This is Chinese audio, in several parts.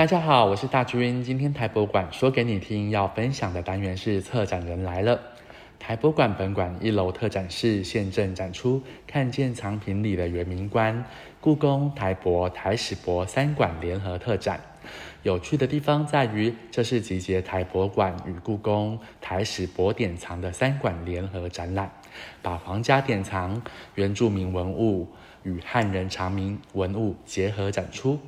大家好，我是大军。今天台博馆说给你听，要分享的单元是策展人来了。台博馆本馆一楼特展室现正展出《看见藏品里的原民观》，故宫、台博、台史博三馆联合特展。有趣的地方在于，这是集结台博馆与故宫、台史博典藏的三馆联合展览，把皇家典藏、原住民文物与汉人长明文物结合展出。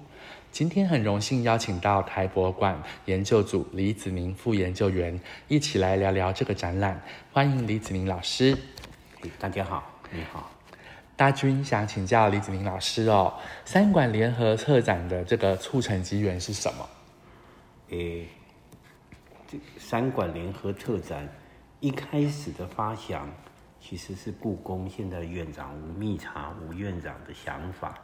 今天很荣幸邀请到台博馆研究组李子宁副研究员一起来聊聊这个展览。欢迎李子宁老师。大家好，你好。大军想请教李子宁老师哦，三馆联合策展的这个促成机缘是什么？诶，这三馆联合策展一开始的发想其实是故宫现在院长吴密察吴院长的想法，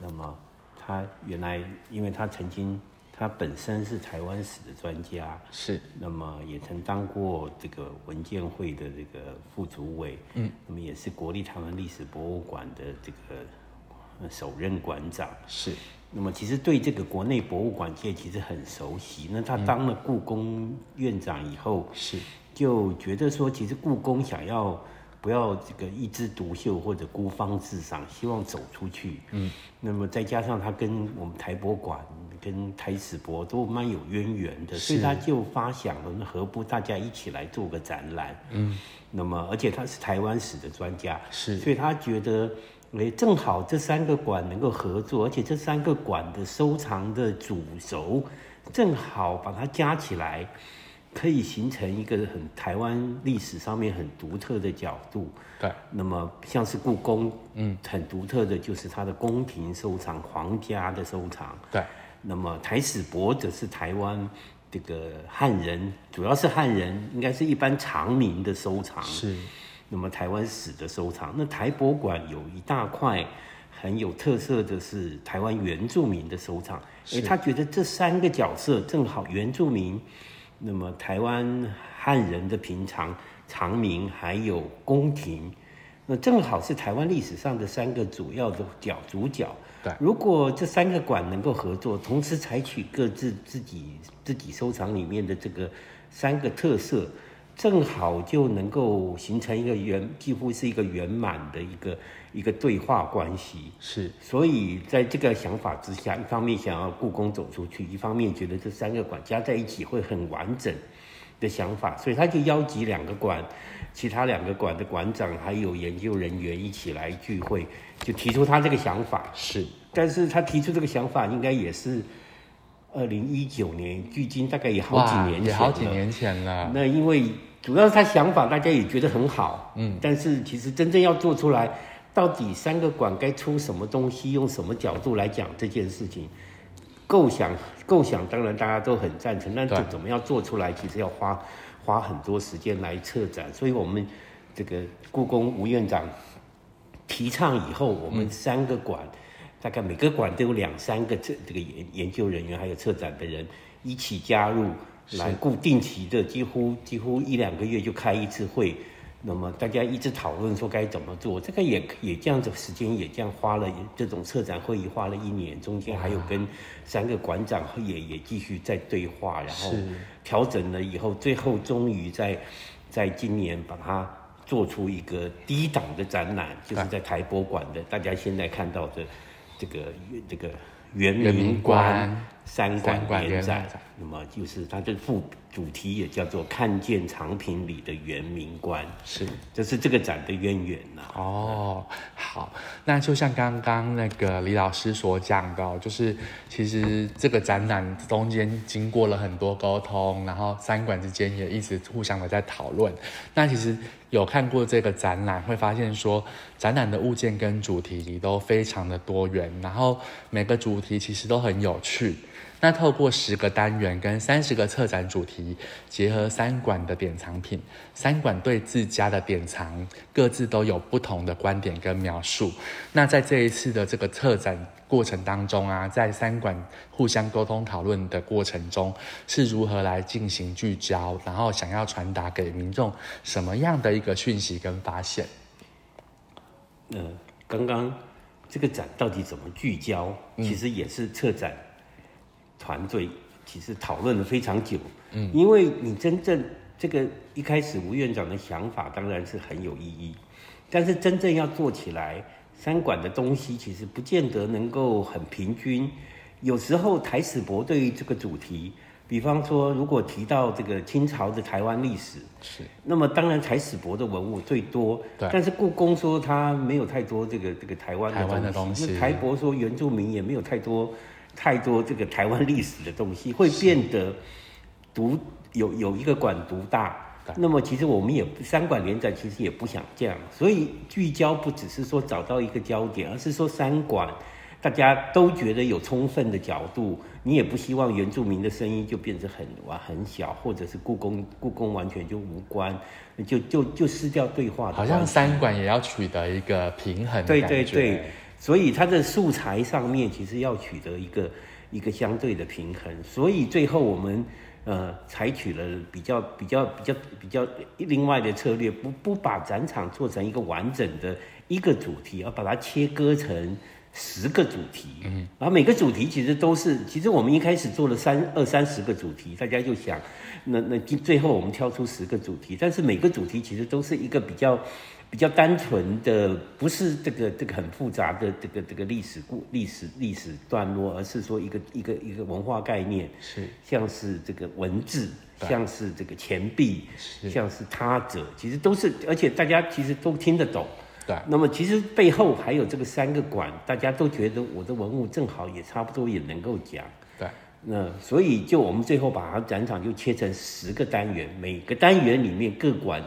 那么。他原来，因为他曾经，他本身是台湾史的专家，是，那么也曾当过这个文建会的这个副主委，嗯，那么也是国立台湾历史博物馆的这个首任馆长，是，那么其实对这个国内博物馆界其实很熟悉。那他当了故宫院长以后，是，就觉得说，其实故宫想要。不要这个一枝独秀或者孤芳自赏，希望走出去。嗯，那么再加上他跟我们台博馆、跟台史博都蛮有渊源的，所以他就发想了，那何不大家一起来做个展览？嗯，那么而且他是台湾史的专家，是，所以他觉得，哎，正好这三个馆能够合作，而且这三个馆的收藏的主轴，正好把它加起来。可以形成一个很台湾历史上面很独特的角度。对，那么像是故宫，嗯，很独特的就是它的宫廷收藏、皇家的收藏。对，那么台史博则是台湾这个汉人，主要是汉人，应该是一般常民的收藏。是，那么台湾史的收藏，那台博馆有一大块很有特色的是台湾原住民的收藏。哎，他觉得这三个角色正好原住民。那么台湾汉人的平常长民还有宫廷，那正好是台湾历史上的三个主要的角主角。对，如果这三个馆能够合作，同时采取各自自己自己收藏里面的这个三个特色，正好就能够形成一个圆，几乎是一个圆满的一个。一个对话关系是，所以在这个想法之下，一方面想要故宫走出去，一方面觉得这三个馆加在一起会很完整的想法，所以他就邀集两个馆，其他两个馆的馆长还有研究人员一起来聚会，就提出他这个想法。是，但是他提出这个想法应该也是二零一九年，距今大概也好几年前了，也好几年前了。那因为主要是他想法，大家也觉得很好，嗯，但是其实真正要做出来。到底三个馆该出什么东西？用什么角度来讲这件事情？构想，构想，当然大家都很赞成，但是怎么样做出来，其实要花花很多时间来策展。所以我们这个故宫吴院长提倡以后，我们三个馆，嗯、大概每个馆都有两三个这这个研研究人员，还有策展的人一起加入，来固定期的，几乎几乎一两个月就开一次会。那么大家一直讨论说该怎么做，这个也也这样子时间也这样花了，这种策展会议花了一年，中间还有跟三个馆长也也继续在对话，然后调整了以后，最后终于在在今年把它做出一个低档的展览，就是在台博馆的，大家现在看到的这个这个原民观三馆联展，那么就是它的副。主题也叫做“看见藏品里的原民观”，是，这是这个展的渊源呐、啊。哦，好，那就像刚刚那个李老师所讲的，就是其实这个展览中间经过了很多沟通，然后三馆之间也一直互相的在讨论。那其实有看过这个展览，会发现说展览的物件跟主题里都非常的多元，然后每个主题其实都很有趣。那透过十个单元跟三十个策展主题，结合三馆的典藏品，三馆对自家的典藏各自都有不同的观点跟描述。那在这一次的这个策展过程当中啊，在三馆互相沟通讨论的过程中，是如何来进行聚焦，然后想要传达给民众什么样的一个讯息跟发现？呃，刚刚这个展到底怎么聚焦？其实也是策展。团队其实讨论了非常久。嗯，因为你真正这个一开始吴院长的想法当然是很有意义，但是真正要做起来，三馆的东西其实不见得能够很平均。有时候台史博对于这个主题，比方说如果提到这个清朝的台湾历史，是，那么当然台史博的文物最多，对。但是故宫说它没有太多这个这个台湾的东西，台湾的东西，那台博说原住民也没有太多太多这个台湾历史的东西，会变得独。有有一个馆独大，那么其实我们也三馆联展，其实也不想这样，所以聚焦不只是说找到一个焦点，而是说三馆大家都觉得有充分的角度，你也不希望原住民的声音就变成很哇很小，或者是故宫故宫完全就无关，就就就失掉对话的。好像三馆也要取得一个平衡。对对对，所以它的素材上面其实要取得一个一个相对的平衡，所以最后我们。呃，采取了比较比较比较比较另外的策略，不不把展场做成一个完整的一个主题，而把它切割成十个主题。嗯，然后每个主题其实都是，其实我们一开始做了三二三十个主题，大家就想，那那最后我们挑出十个主题，但是每个主题其实都是一个比较。比较单纯的，不是这个这个很复杂的这个这个历史故历史历史段落，而是说一个一个一个文化概念，是像是这个文字，像是这个钱币，像是他者，其实都是，而且大家其实都听得懂。对。那么其实背后还有这个三个馆，大家都觉得我的文物正好也差不多也能够讲。对。那所以就我们最后把它展场就切成十个单元，每个单元里面各馆。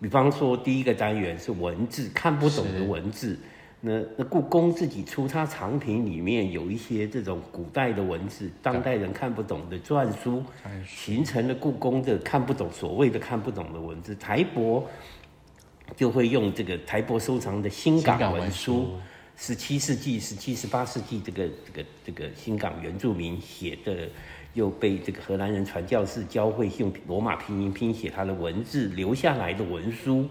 比方说，第一个单元是文字，看不懂的文字。那那故宫自己出，它藏品里面有一些这种古代的文字，当代人看不懂的篆书，形成了故宫的看不懂，所谓的看不懂的文字。台博就会用这个台博收藏的新港文书，十七世纪、十七、十八世纪这个这个这个新港原住民写的。又被这个荷兰人传教士教会用罗马拼音拼写他的文字留下来的文书，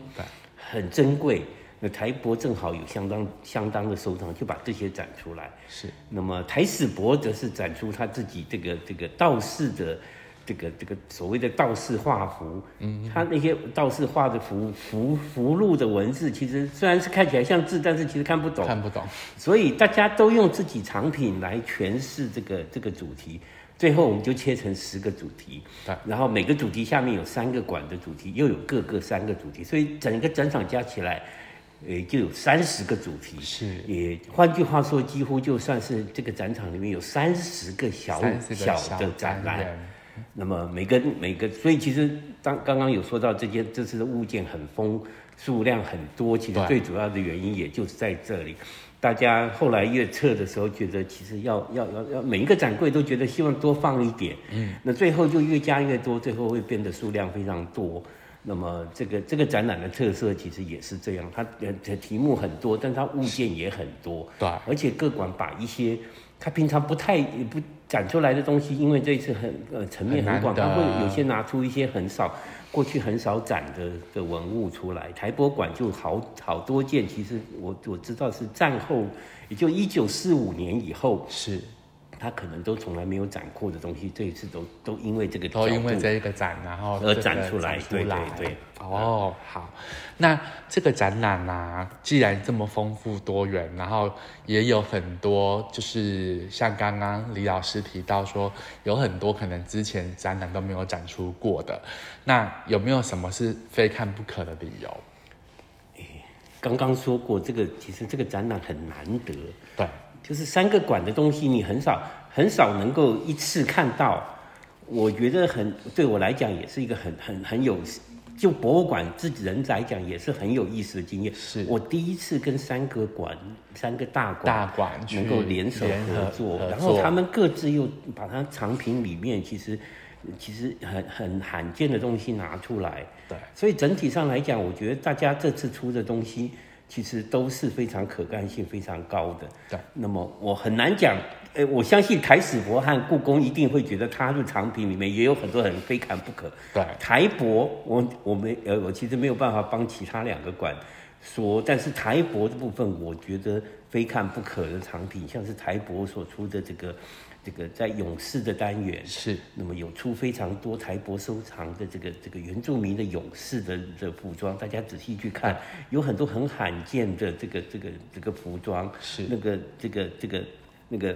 很珍贵。那台博正好有相当相当的收藏，就把这些展出来。是。那么台史博则是展出他自己这个这个道士的这个这个所谓的道士画符。嗯。他那些道士画的符符符录的文字，其实虽然是看起来像字，但是其实看不懂。看不懂。所以大家都用自己藏品来诠释这个这个主题。最后我们就切成十个主题，然后每个主题下面有三个馆的主题，又有各个三个主题，所以整个展场加起来，呃就有三十个主题。是，也换句话说，几乎就算是这个展场里面有三十个小小的展览。那么每个每个，所以其实当刚刚有说到这件这次的物件很丰，数量很多，其实最主要的原因也就是在这里。大家后来越测的时候，觉得其实要要要要每一个展柜都觉得希望多放一点，嗯，那最后就越加越多，最后会变得数量非常多。那么这个这个展览的特色其实也是这样，它的题目很多，但它物件也很多，对，而且各馆把一些它平常不太不展出来的东西，因为这一次很呃层面很广，它会有些拿出一些很少。过去很少展的的文物出来，台博馆就好好多件。其实我我知道是战后，也就一九四五年以后，是他可能都从来没有展过的东西，这一次都都因为这个都因为这一个展，然后而展出来，对对对。哦，好，那这个展览啊，既然这么丰富多元，然后也有很多，就是像刚刚李老师提到说，有很多可能之前展览都没有展出过的，那有没有什么是非看不可的理由？刚刚说过，这个其实这个展览很难得，对，就是三个馆的东西，你很少很少能够一次看到，我觉得很对我来讲也是一个很很很有。就博物馆自己人来讲，也是很有意思的经验。是我第一次跟三个馆、三个大馆、大馆能够联手合作，然后他们各自又把它藏品里面其实其实很很罕见的东西拿出来。对，所以整体上来讲，我觉得大家这次出的东西其实都是非常可看性非常高的。对，那么我很难讲。诶，我相信台史博和故宫一定会觉得他的藏品里面也有很多很非看不可。对，台博，我我没呃，我其实没有办法帮其他两个馆说，但是台博的部分，我觉得非看不可的藏品，像是台博所出的这个这个在勇士的单元是，那么有出非常多台博收藏的这个这个原住民的勇士的的服装，大家仔细去看，有很多很罕见的这个这个这个服装，是。那个这个这个那个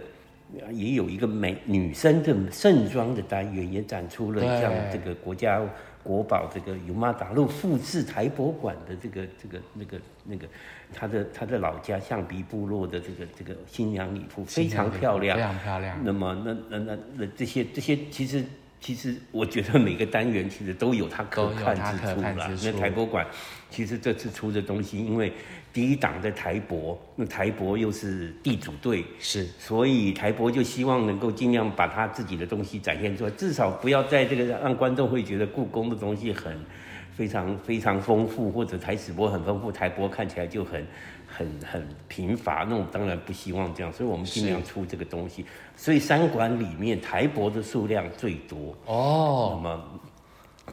也有一个美女生的盛装的单元，也展出了像这个国家。国宝这个尤玛达路复制台博馆的这个这个那个那个他的他的老家象鼻部落的这个这个新娘礼服非常漂亮，非常漂亮。那么那那那那这些这些其实其实我觉得每个单元其实都有它可看之处了。那台博馆其实这次出的东西，因为。第一档的台博，那台博又是地主队，是，所以台博就希望能够尽量把他自己的东西展现出来，至少不要在这个让观众会觉得故宫的东西很非常非常丰富，或者台史博很丰富，台博看起来就很很很贫乏，那我们当然不希望这样，所以我们尽量出这个东西。所以三馆里面台博的数量最多哦，那么。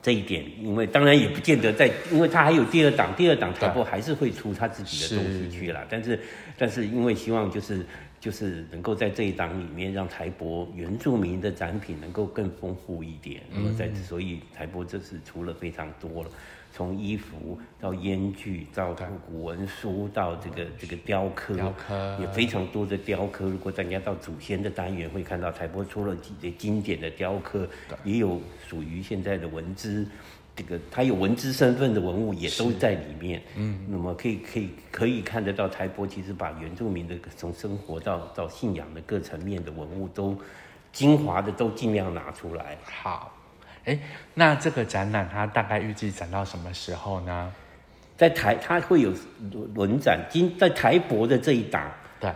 这一点，因为当然也不见得在，因为他还有第二档，第二档台博还是会出他自己的东西去了。但是，但是因为希望就是就是能够在这一档里面让台博原住民的展品能够更丰富一点。那么在所以台博这次出了非常多了。从衣服到烟具，到古文书，到这个这个雕刻，雕刻也非常多的雕刻。如果大家到祖先的单元，会看到台波出了几些经典的雕刻，也有属于现在的文字，这个它有文字身份的文物也都在里面。嗯，那么可以可以可以看得到台博其实把原住民的从生活到到信仰的各层面的文物都精华的都尽量拿出来。好。哎，那这个展览它大概预计展到什么时候呢？在台它会有轮展，今在台博的这一档，对，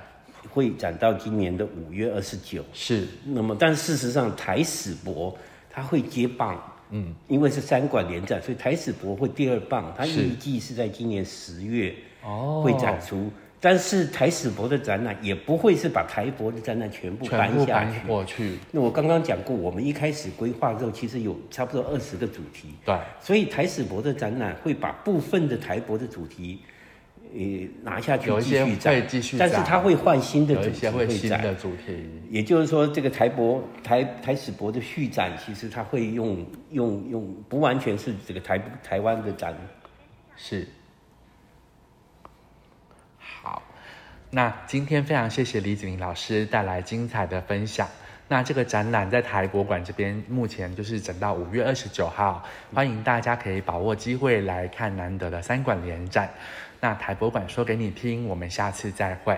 会展到今年的五月二十九。是，那么但事实上台史博它会接棒，嗯，因为是三馆联展，所以台史博会第二棒，它预计是在今年十月哦会展出。但是台史博的展览也不会是把台博的展览全部搬下去。过去。那我刚刚讲过，我们一开始规划的时候，其实有差不多二十个主题。对。所以台史博的展览会把部分的台博的主题，呃，拿下去继续展。继续展。但是它会换新的主题会新的主题。也就是说，这个台博台台史博的续展，其实它会用用用不完全是这个台台湾的展。是。那今天非常谢谢李子玲老师带来精彩的分享。那这个展览在台博馆这边目前就是整到五月二十九号，欢迎大家可以把握机会来看难得的三馆联展。那台博馆说给你听，我们下次再会。